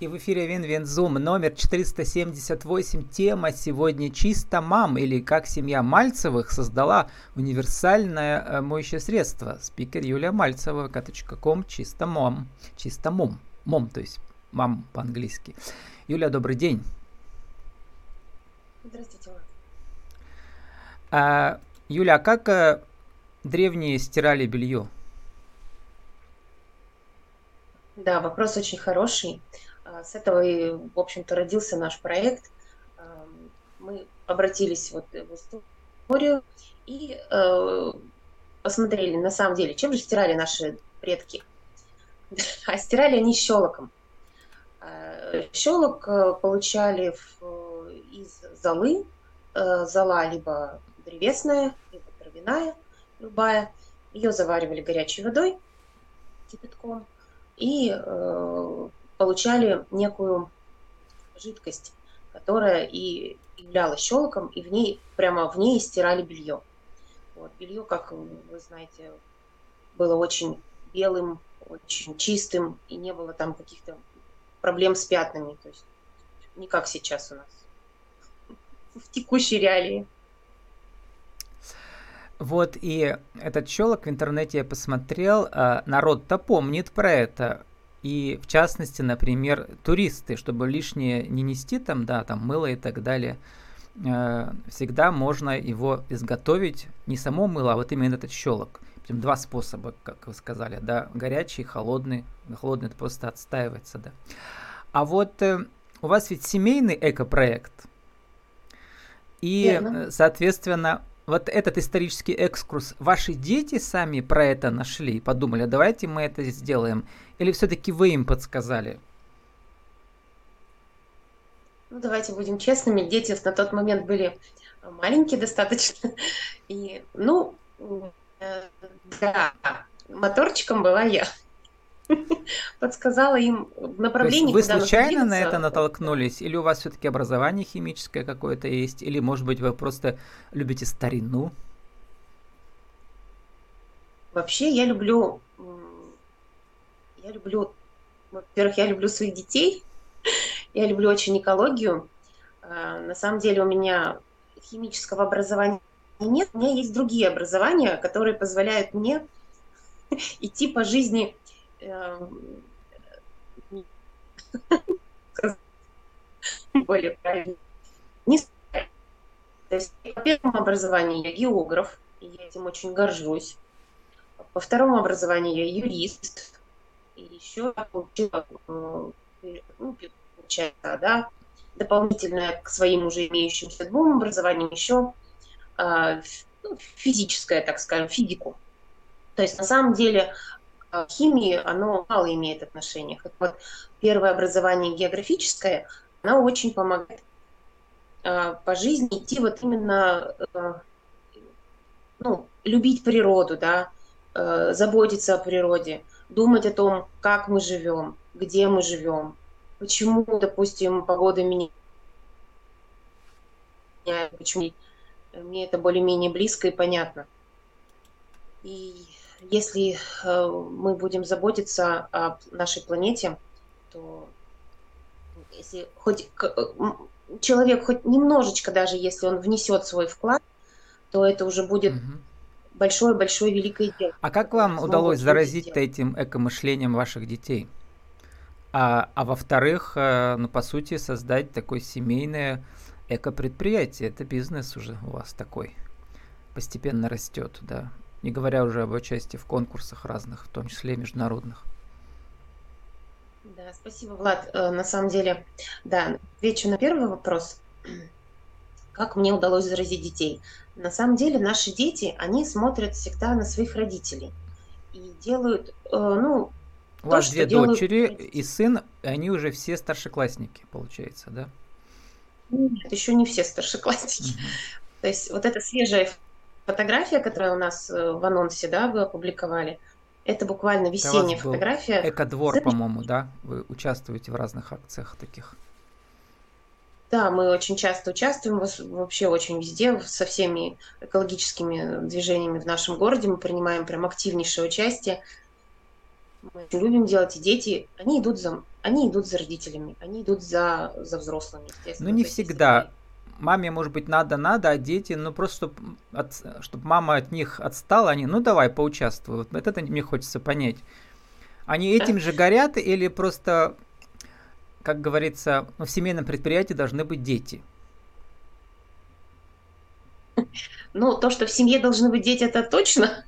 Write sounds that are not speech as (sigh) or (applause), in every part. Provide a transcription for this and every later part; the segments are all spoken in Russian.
И в эфире WinWin Zoom номер 478. Тема сегодня «Чисто мам» или «Как семья Мальцевых создала универсальное э, моющее средство». Спикер Юлия Мальцева, kом «Чисто мам». Чисто mom. Mom, то есть мам по-английски. Юля, добрый день. Здравствуйте. А, Юля, а как а, древние стирали белье? Да, вопрос очень хороший. А, с этого и, в общем-то, родился наш проект. А, мы обратились вот в историю и э, посмотрели, на самом деле, чем же стирали наши предки. (laughs) А стирали они щелоком. А, щелок получали из золы, зола либо древесная, либо травяная, любая. Ее заваривали горячей водой, кипятком, и получали некую жидкость, которая и являлась щелоком, и в ней, прямо в ней стирали белье. Вот, белье, как вы знаете, было очень белым, очень чистым, и не было там каких-то проблем с пятнами. То есть не как сейчас у нас в текущей реалии. Вот и этот щелок в интернете я посмотрел, а народ-то помнит про это. И в частности, например, туристы, чтобы лишнее не нести там, да, там мыло и так далее, э, всегда можно его изготовить, не само мыло, а вот именно этот щелок. Два способа, как вы сказали, да, горячий, холодный. Холодный это просто отстаивается, да. А вот э, у вас ведь семейный экопроект, и, Верно. соответственно, вот этот исторический экскурс, ваши дети сами про это нашли подумали, давайте мы это сделаем? Или все-таки вы им подсказали? Ну, давайте будем честными, дети на тот момент были маленькие достаточно. (laughs) И, ну, э, да, моторчиком была я. (laughs) Подсказала им в направлении, Вы случайно на это натолкнулись? Или у вас все-таки образование химическое какое-то есть? Или, может быть, вы просто любите старину? Вообще, я люблю я люблю, во-первых, я люблю своих детей, (laughs) я люблю очень экологию. А, на самом деле у меня химического образования нет, у меня есть другие образования, которые позволяют мне (laughs) идти по жизни (laughs) более правильно. То есть по первому образованию я географ, и я этим очень горжусь. По второму образованию я юрист, и еще получила, э, ну, получается, да, дополнительное к своим уже имеющимся двум образованиям еще а, ну, физическое, так скажем, физику. То есть на самом деле химии оно мало имеет отношения. Вот первое образование географическое, оно очень помогает а, по жизни идти вот именно, э, ну, любить природу, да, заботиться о природе, думать о том, как мы живем, где мы живем, почему, допустим, погода меняется, почему мне это более-менее близко и понятно. И если э, мы будем заботиться о нашей планете, то если хоть человек хоть немножечко даже, если он внесет свой вклад, то это уже будет угу большое-большое великое дело. А как вам удалось заразить этим экомышлением ваших детей? А, а во-вторых, э, ну, по сути, создать такое семейное экопредприятие. Это бизнес уже у вас такой. Постепенно растет, да. Не говоря уже об участии в конкурсах разных, в том числе международных. Да, спасибо, Влад. Э, на самом деле, да, отвечу на первый вопрос. Как мне удалось заразить детей? На самом деле наши дети, они смотрят всегда на своих родителей и делают, э, ну, у вас две дочери и сын, они уже все старшеклассники, получается, да? Нет, еще не все старшеклассники. Угу. То есть вот эта свежая фотография, которая у нас э, в анонсе, да, вы опубликовали, это буквально весенняя фотография. Экодвор, по-моему, да? Вы участвуете в разных акциях таких. Да, мы очень часто участвуем, вообще очень везде, со всеми экологическими движениями в нашем городе. Мы принимаем прям активнейшее участие. мы очень любим делать, и дети, они идут за, они идут за родителями, они идут за, за взрослыми, естественно. Ну, не всегда. Маме, может быть, надо-надо, а дети, ну, просто, чтобы чтоб мама от них отстала, они, ну, давай, поучаствуй. Вот это мне хочется понять. Они этим же горят или просто, как говорится, ну, в семейном предприятии должны быть дети? Ну, то, что в семье должны быть дети, это точно.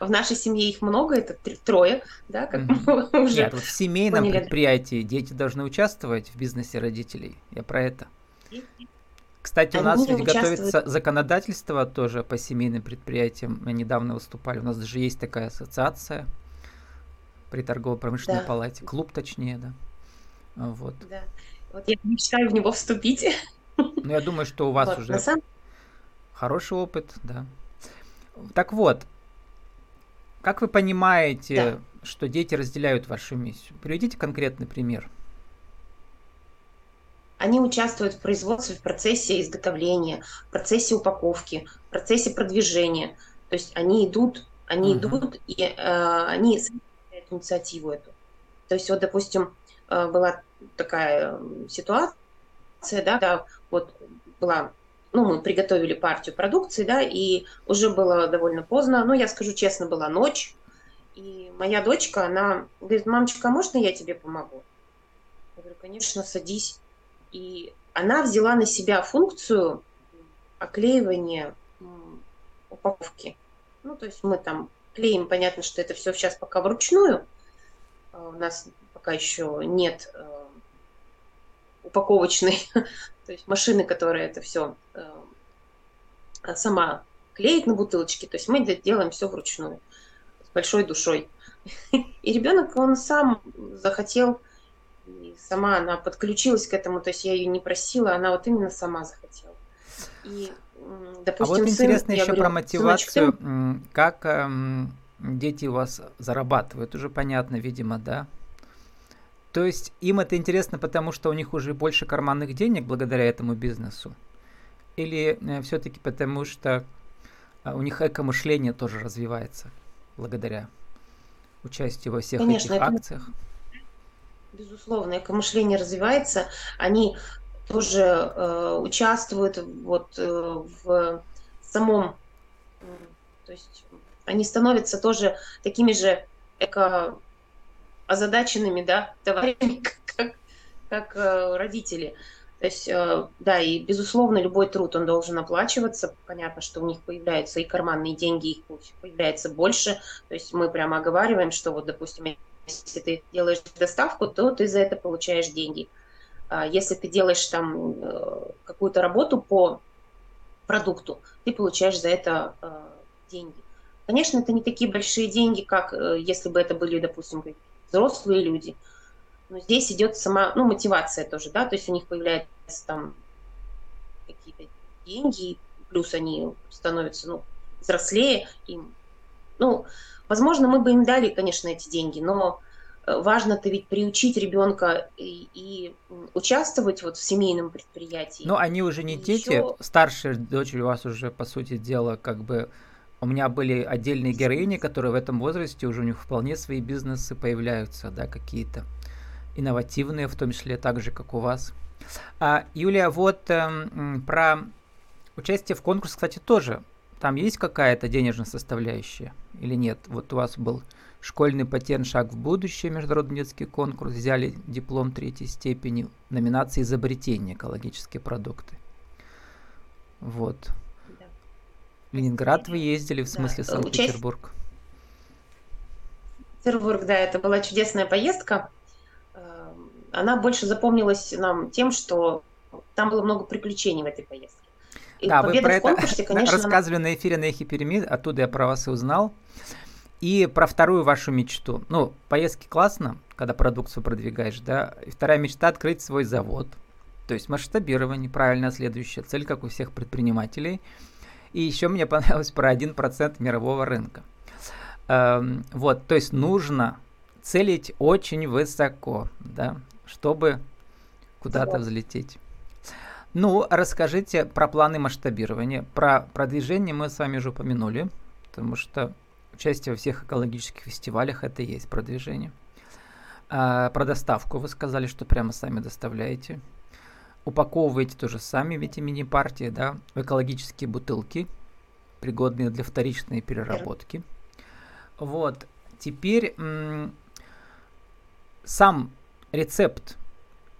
В нашей семье их много, это трое, да, как mm-hmm. мы уже Нет, вот в семейном поняли. предприятии дети должны участвовать в бизнесе родителей. Я про это. Кстати, у нас ведь участвуют... готовится законодательство тоже по семейным предприятиям. Мы недавно выступали. У нас даже есть такая ассоциация при торгово-промышленной да. палате. Клуб, точнее, да. Вот. Да. Вот я мечтаю в него вступить. Ну, я думаю, что у вас вот, уже самом... хороший опыт, да. Так вот, как вы понимаете, да. что дети разделяют вашу миссию? Приведите конкретный пример. Они участвуют в производстве, в процессе изготовления, в процессе упаковки, в процессе продвижения. То есть они идут, они угу. идут и э, они составляют инициативу эту. То есть вот, допустим, э, была такая ситуация, да, когда вот была ну, мы приготовили партию продукции, да, и уже было довольно поздно, ну, я скажу честно, была ночь, и моя дочка, она говорит, мамочка, а можно я тебе помогу? Я говорю, конечно, садись. И она взяла на себя функцию оклеивания упаковки. Ну, то есть мы там клеим, понятно, что это все сейчас пока вручную. А у нас пока еще нет э, упаковочной (laughs) То есть машины, которые это все э, сама клеит на бутылочке. То есть мы делаем все вручную, с большой душой. (laughs) И ребенок, он сам захотел, и сама она подключилась к этому, то есть я ее не просила, она вот именно сама захотела. И, допустим, а вот интересно сын, еще говорю, про мотивацию, сыночек, как эм, дети у вас зарабатывают, уже понятно, видимо, да? То есть им это интересно, потому что у них уже больше карманных денег благодаря этому бизнесу? Или э, все-таки потому что э, у них эко-мышление тоже развивается благодаря участию во всех Конечно, этих это, акциях? Безусловно, эко-мышление развивается. Они тоже э, участвуют вот э, в самом, то есть они становятся тоже такими же эко озадаченными, да, товарищами, (laughs) как, как э, родители. То есть, э, да, и, безусловно, любой труд, он должен оплачиваться. Понятно, что у них появляются и карманные деньги, их появляется больше. То есть мы прямо оговариваем, что вот, допустим, если ты делаешь доставку, то ты за это получаешь деньги. А если ты делаешь там э, какую-то работу по продукту, ты получаешь за это деньги. Конечно, это не такие большие деньги, как если бы это были, допустим, взрослые люди. Но здесь идет сама, ну, мотивация тоже, да, то есть у них появляются там какие-то деньги, плюс они становятся, ну, взрослее им. Ну, возможно, мы бы им дали, конечно, эти деньги, но э, важно-то ведь приучить ребенка и, и участвовать вот в семейном предприятии. Ну, они уже не и дети, еще... старшая дочь у вас уже, по сути дела, как бы у меня были отдельные героини, которые в этом возрасте уже у них вполне свои бизнесы появляются, да, какие-то инновативные, в том числе так же, как у вас. А, Юлия, вот эм, про участие в конкурсе, кстати, тоже. Там есть какая-то денежная составляющая или нет? Вот у вас был школьный патент «Шаг в будущее», международный детский конкурс, взяли диплом третьей степени, номинации «Изобретение. Экологические продукты». Вот. Ленинград вы ездили, в смысле да. Санкт-Петербург? Петербург, да, это была чудесная поездка. Эм, она больше запомнилась нам тем, что там было много приключений в этой поездке. И да, вы про это конкурсе, (laughs) конечно, рассказывали на эфире на Эхе Перемид, оттуда я про вас и узнал. И про вторую вашу мечту. Ну, поездки классно, когда продукцию продвигаешь, да. И вторая мечта – открыть свой завод. То есть масштабирование, правильно следующая цель, как у всех предпринимателей – и еще мне понравилось про 1% мирового рынка. Эм, вот, то есть нужно целить очень высоко, да, чтобы куда-то взлететь. Ну, расскажите про планы масштабирования. Про продвижение мы с вами уже упомянули, потому что участие во всех экологических фестивалях, это и есть продвижение. А, про доставку вы сказали, что прямо сами доставляете. Упаковываете тоже сами эти мини-партии, да, в экологические бутылки, пригодные для вторичной переработки. Вот. Теперь сам рецепт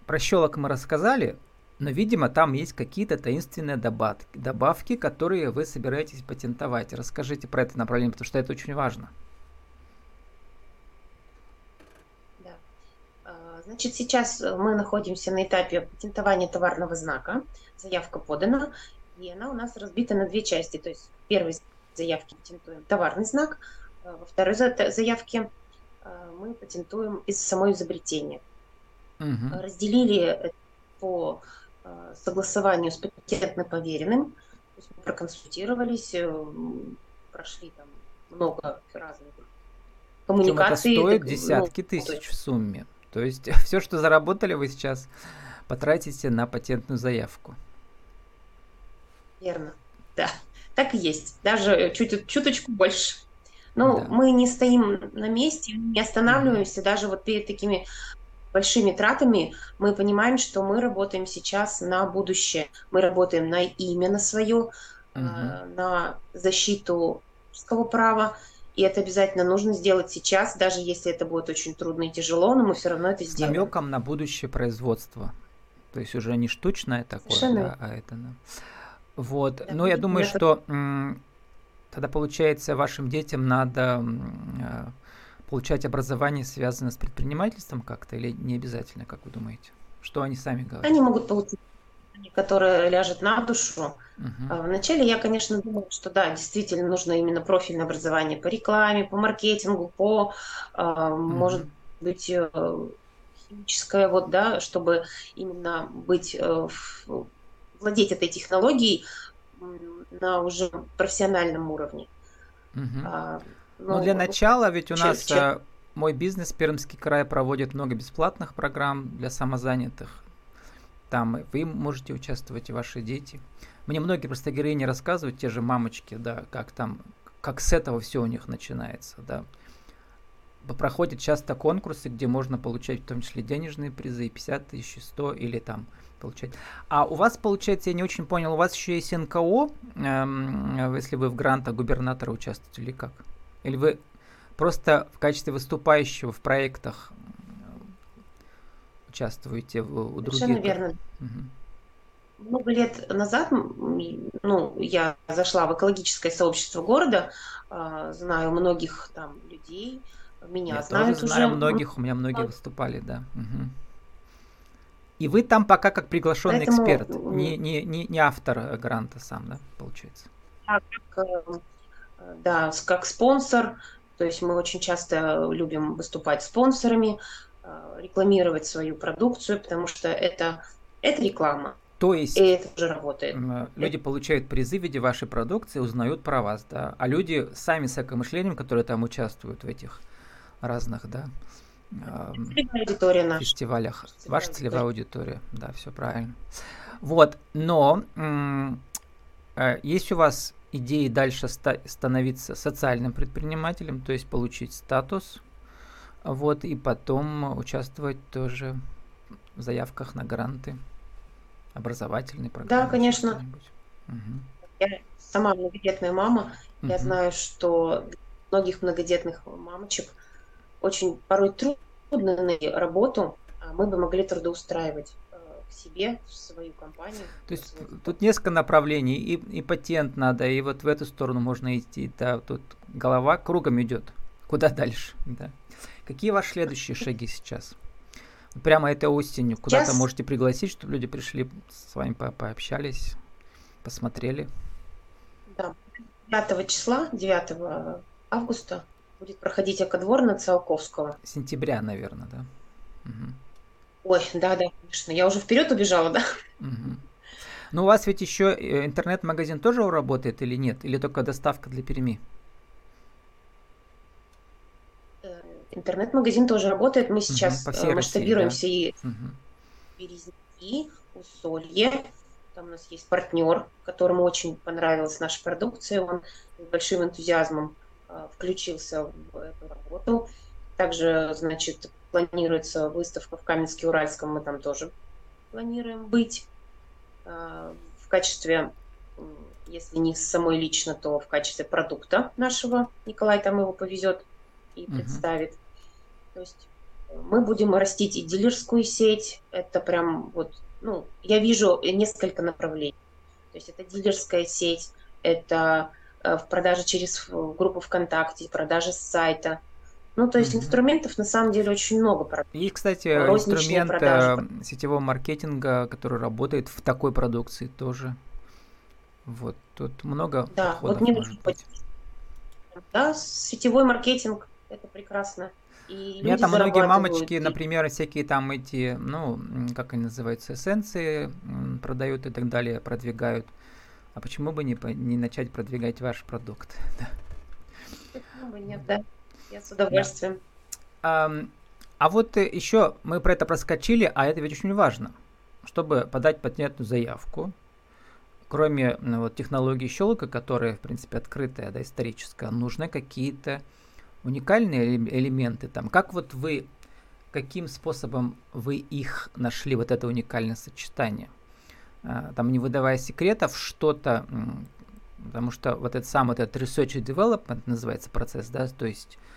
про щелок мы рассказали, но, видимо, там есть какие-то таинственные добавки, добавки, которые вы собираетесь патентовать. Расскажите про это направление, потому что это очень важно. Да. А, значит, сейчас мы находимся на этапе патентования товарного знака. Заявка подана, и она у нас разбита на две части. То есть в первой заявке патентуем товарный знак, а во второй заявке а, мы патентуем из самого изобретения. Угу. Разделили по Э, согласованию с патентно поверенным. То есть мы проконсультировались, э, прошли там много разных коммуникаций. Причем это стоит десятки ну, тысяч в сумме. То есть (laughs) все, что заработали, вы сейчас потратите на патентную заявку. Верно, да. Так и есть. Даже чуть, чуточку больше. Но да. мы не стоим на месте, не останавливаемся mm даже вот перед такими большими тратами, мы понимаем, что мы работаем сейчас на будущее. Мы работаем на имя на свое, угу. э, на защиту авторского права. И это обязательно нужно сделать сейчас, даже если это будет очень трудно и тяжело, но мы все равно это сделаем. С намеком на будущее производство. То есть уже не штучное такое, да, а это... Да. Вот. Да, но я думаю, это... что тогда получается вашим детям надо м- получать образование, связанное с предпринимательством как-то, или не обязательно, как вы думаете? Что они сами говорят? Они могут получить которое ляжет на душу. Uh-huh. Вначале я, конечно, думала, что да, действительно нужно именно профильное образование по рекламе, по маркетингу, по, uh-huh. может быть, э, химическое, вот, да, чтобы именно быть, э, владеть этой технологией на уже профессиональном уровне. Uh-huh. Ну, для начала, ведь у нас чем? мой бизнес Пермский край проводит много бесплатных программ для самозанятых. Там вы можете участвовать, и ваши дети. Мне многие просто героини рассказывают, те же мамочки, да, как там, как с этого все у них начинается, да. Проходят часто конкурсы, где можно получать в том числе денежные призы, 50 тысяч, 100 или там получать. А у вас, получается, я не очень понял, у вас еще есть НКО, эм, если вы в грантах губернатора участвуете или как? Или вы просто в качестве выступающего в проектах участвуете у других? Совершенно верно. Угу. Много лет назад ну, я зашла в экологическое сообщество города, а, знаю многих там людей, меня я знают тоже знаю уже. многих, у меня многие выступали, да. Угу. И вы там пока как приглашенный Поэтому... эксперт, не, не, не, не автор гранта сам, да, получается? Да, как э, да, как спонсор. То есть мы очень часто любим выступать спонсорами, э, рекламировать свою продукцию, потому что это, это реклама. То есть и это уже работает. Люди получают призы в виде вашей продукции, узнают про вас, да. А люди сами с экомышлением, которые там участвуют в этих разных, да, аудитория наша. фестивалях. Целевая Ваша целевая аудитория, да, все правильно. Вот, но э, есть у вас идеи дальше ста- становиться социальным предпринимателем, то есть получить статус, вот, и потом участвовать тоже в заявках на гранты, образовательные программы. Да, конечно. Угу. Я сама многодетная мама, угу. я знаю, что многих многодетных мамочек очень порой трудно найти работу, а мы бы могли трудоустраивать себе, в свою компанию. То есть тут несколько направлений, и, и патент надо, и вот в эту сторону можно идти. Да, тут голова кругом идет. Куда дальше? Да. Какие ваши следующие шаги сейчас? Прямо этой осенью куда-то сейчас... можете пригласить, чтобы люди пришли с вами по пообщались, посмотрели. Да, 5 числа, 9 августа будет проходить Акадвор на Циолковского. Сентября, наверное, да? Угу. Ой, да, да, конечно. Я уже вперед убежала, да. Угу. Ну, у вас ведь еще э, интернет-магазин тоже работает или нет? Или только доставка для Перми? Э, интернет-магазин тоже работает. Мы сейчас угу, масштабируемся России, да? и угу. Березники, Усолье. Там у нас есть партнер, которому очень понравилась наша продукция. Он с большим энтузиазмом включился в эту работу. Также, значит, планируется выставка в Каменске-Уральском, мы там тоже планируем быть в качестве, если не самой лично, то в качестве продукта нашего. Николай там его повезет и представит. Угу. То есть мы будем растить и дилерскую сеть. Это прям вот, ну, я вижу несколько направлений. То есть это дилерская сеть, это э, в продаже через группу ВКонтакте, продажа с сайта. Ну, то есть инструментов на самом деле очень много. И, кстати, инструмент продажи. сетевого маркетинга, который работает в такой продукции тоже. Вот, тут много да, подходов вот не может быть. Да, сетевой маркетинг, это прекрасно. И У меня там многие мамочки, например, всякие там эти, ну, как они называются, эссенции продают и так далее, продвигают. А почему бы не, не начать продвигать ваш продукт? (laughs) Почему бы нет, да. Я с удовольствием. Да. А, а вот еще мы про это проскочили, а это ведь очень важно. Чтобы подать патентную заявку, кроме ну, вот, технологии щелка, которая, в принципе, открытая, да, историческая, нужны какие-то уникальные элементы там. Как вот вы, каким способом вы их нашли, вот это уникальное сочетание? А, там не выдавая секретов, что-то, потому что вот этот сам этот research and development называется процесс, да, то есть э,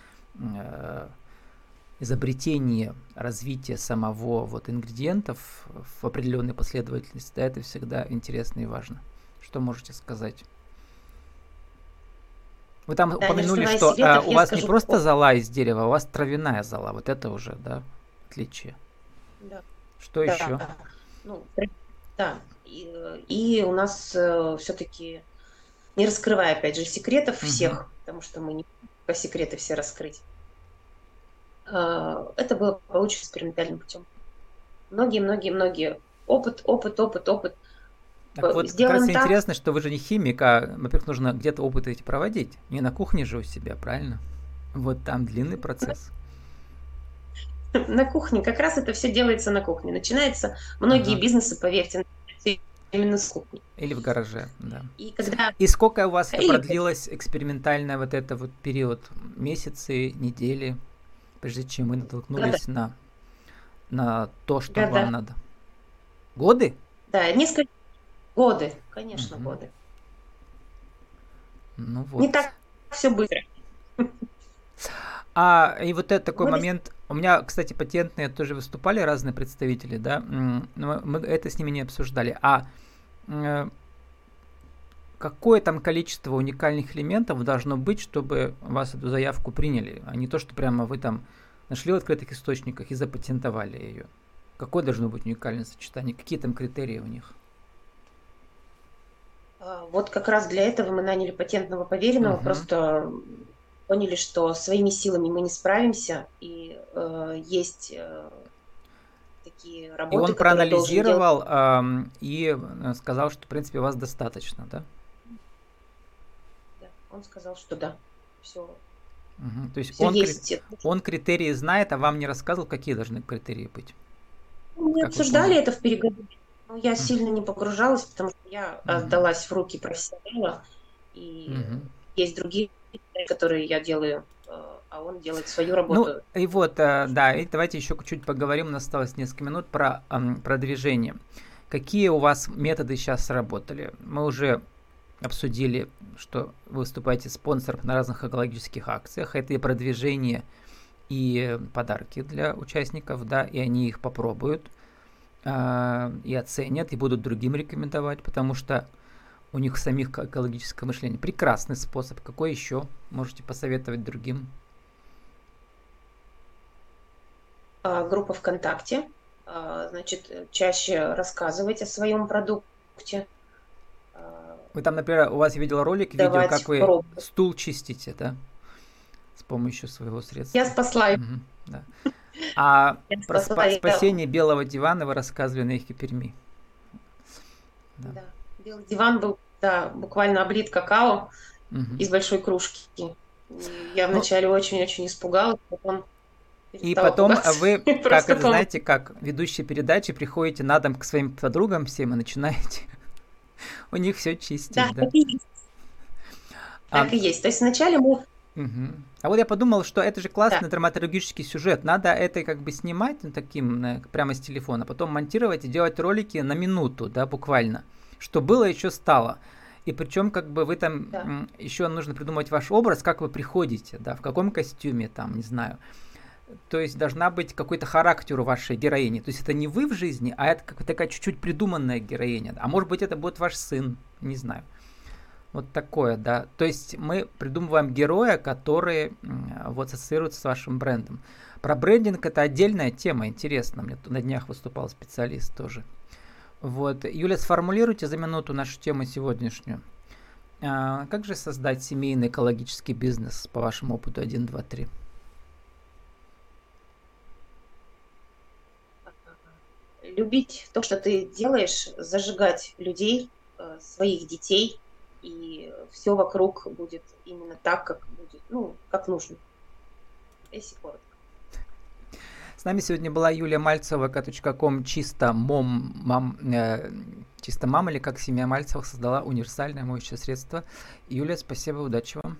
изобретение, развитие самого вот ингредиентов в определенной последовательности, да, это всегда интересно и важно. Что можете сказать? Вы там да, упомянули, что секретов, а, у вас скажу, не просто зола из дерева, у вас травяная зола. Вот это уже, да, отличие. Да. Что да, еще? Да. Ну, да. И, и у нас э, все-таки, не раскрывая, опять же, секретов угу. всех, потому что мы не по секреты все раскрыть, э, это было получено экспериментальным путем. Многие-многие-многие опыт, опыт, опыт, опыт – так вот, как раз так... интересно, что вы же не химик, а, во-первых, нужно где-то опыты эти проводить. Не на кухне же у себя, правильно? Вот там длинный процесс. (laughs) На кухне, как раз это все делается на кухне. Начинается, многие ага. бизнесы, поверьте, именно с кухни. Или в гараже, да. И, когда... и сколько у вас Или... продлилось экспериментальное вот это вот период? Месяцы, недели, прежде чем вы натолкнулись на, на то, что Года. вам надо? Годы? Да, несколько Годы, конечно, угу. годы. Ну вот. Не так все быстро. А и вот это такой Годы... момент. У меня, кстати, патентные тоже выступали разные представители, да. Но мы это с ними не обсуждали. А э, какое там количество уникальных элементов должно быть, чтобы вас эту заявку приняли, а не то, что прямо вы там нашли в открытых источниках и запатентовали ее. Какое должно быть уникальное сочетание? Какие там критерии у них? А, вот как раз для этого мы наняли патентного поверенного, угу. просто поняли, что своими силами мы не справимся, и э, есть э, такие работы. И он проанализировал э, и сказал, что в принципе вас достаточно, да? Он сказал, что да, все. Угу. То есть все он, есть. Кри... он критерии знает, а вам не рассказывал, какие должны критерии быть? Мы как обсуждали это в переговорах. Ну, я сильно не погружалась, потому что я mm-hmm. отдалась в руки профессионала, и mm-hmm. есть другие, которые я делаю, э, а он делает свою работу. Ну, и вот, э, да, и давайте еще чуть поговорим, у нас осталось несколько минут про продвижение. Какие у вас методы сейчас сработали? Мы уже обсудили, что вы выступаете спонсором на разных экологических акциях. Это и продвижение, и подарки для участников, да, и они их попробуют э, и оценят, и будут другим рекомендовать, потому что у них самих экологическое мышление. Прекрасный способ. Какой еще можете посоветовать другим? А, группа ВКонтакте. А, значит, чаще рассказывать о своем продукте. Вы там, например, у вас я видел ролик, видео, как вы пробу. стул чистите, да? С помощью своего средства. Я спасла. Угу, да. (laughs) А про спа- спасение белого дивана вы рассказывали на их Перми. Да. да. Белый диван был, да, буквально облит какао угу. из большой кружки. Я ну, вначале очень-очень испугалась, потом и потом вы, (laughs) как это, знаете, как ведущие передачи, приходите на дом к своим подругам всем и начинаете (laughs) у них все чистить. Да, да? так и есть. Так и есть. То есть вначале мы Угу. А вот я подумал, что это же классный да. драматургический сюжет. Надо это как бы снимать ну, таким э, прямо с телефона, потом монтировать и делать ролики на минуту, да, буквально. Что было, еще стало. И причем, как бы вы там да. еще нужно придумать ваш образ, как вы приходите, да, в каком костюме, там, не знаю. То есть должна быть какой-то характер у вашей героини. То есть это не вы в жизни, а это как такая чуть-чуть придуманная героиня. А может быть это будет ваш сын, не знаю. Вот такое, да. То есть мы придумываем героя, который вот ассоциируется с вашим брендом. Про брендинг это отдельная тема, интересно. Мне на днях выступал специалист тоже. Вот. Юля, сформулируйте за минуту нашу тему сегодняшнюю. А, как же создать семейный экологический бизнес по вашему опыту 1, 2, 3? Любить то, что ты делаешь, зажигать людей, э, своих детей – и все вокруг будет именно так, как будет, ну, как нужно. Если коротко. С нами сегодня была Юлия Мальцева, ком чисто мом, мам, э, чисто мама или как семья Мальцевых создала универсальное моющее средство. Юлия, спасибо, удачи вам.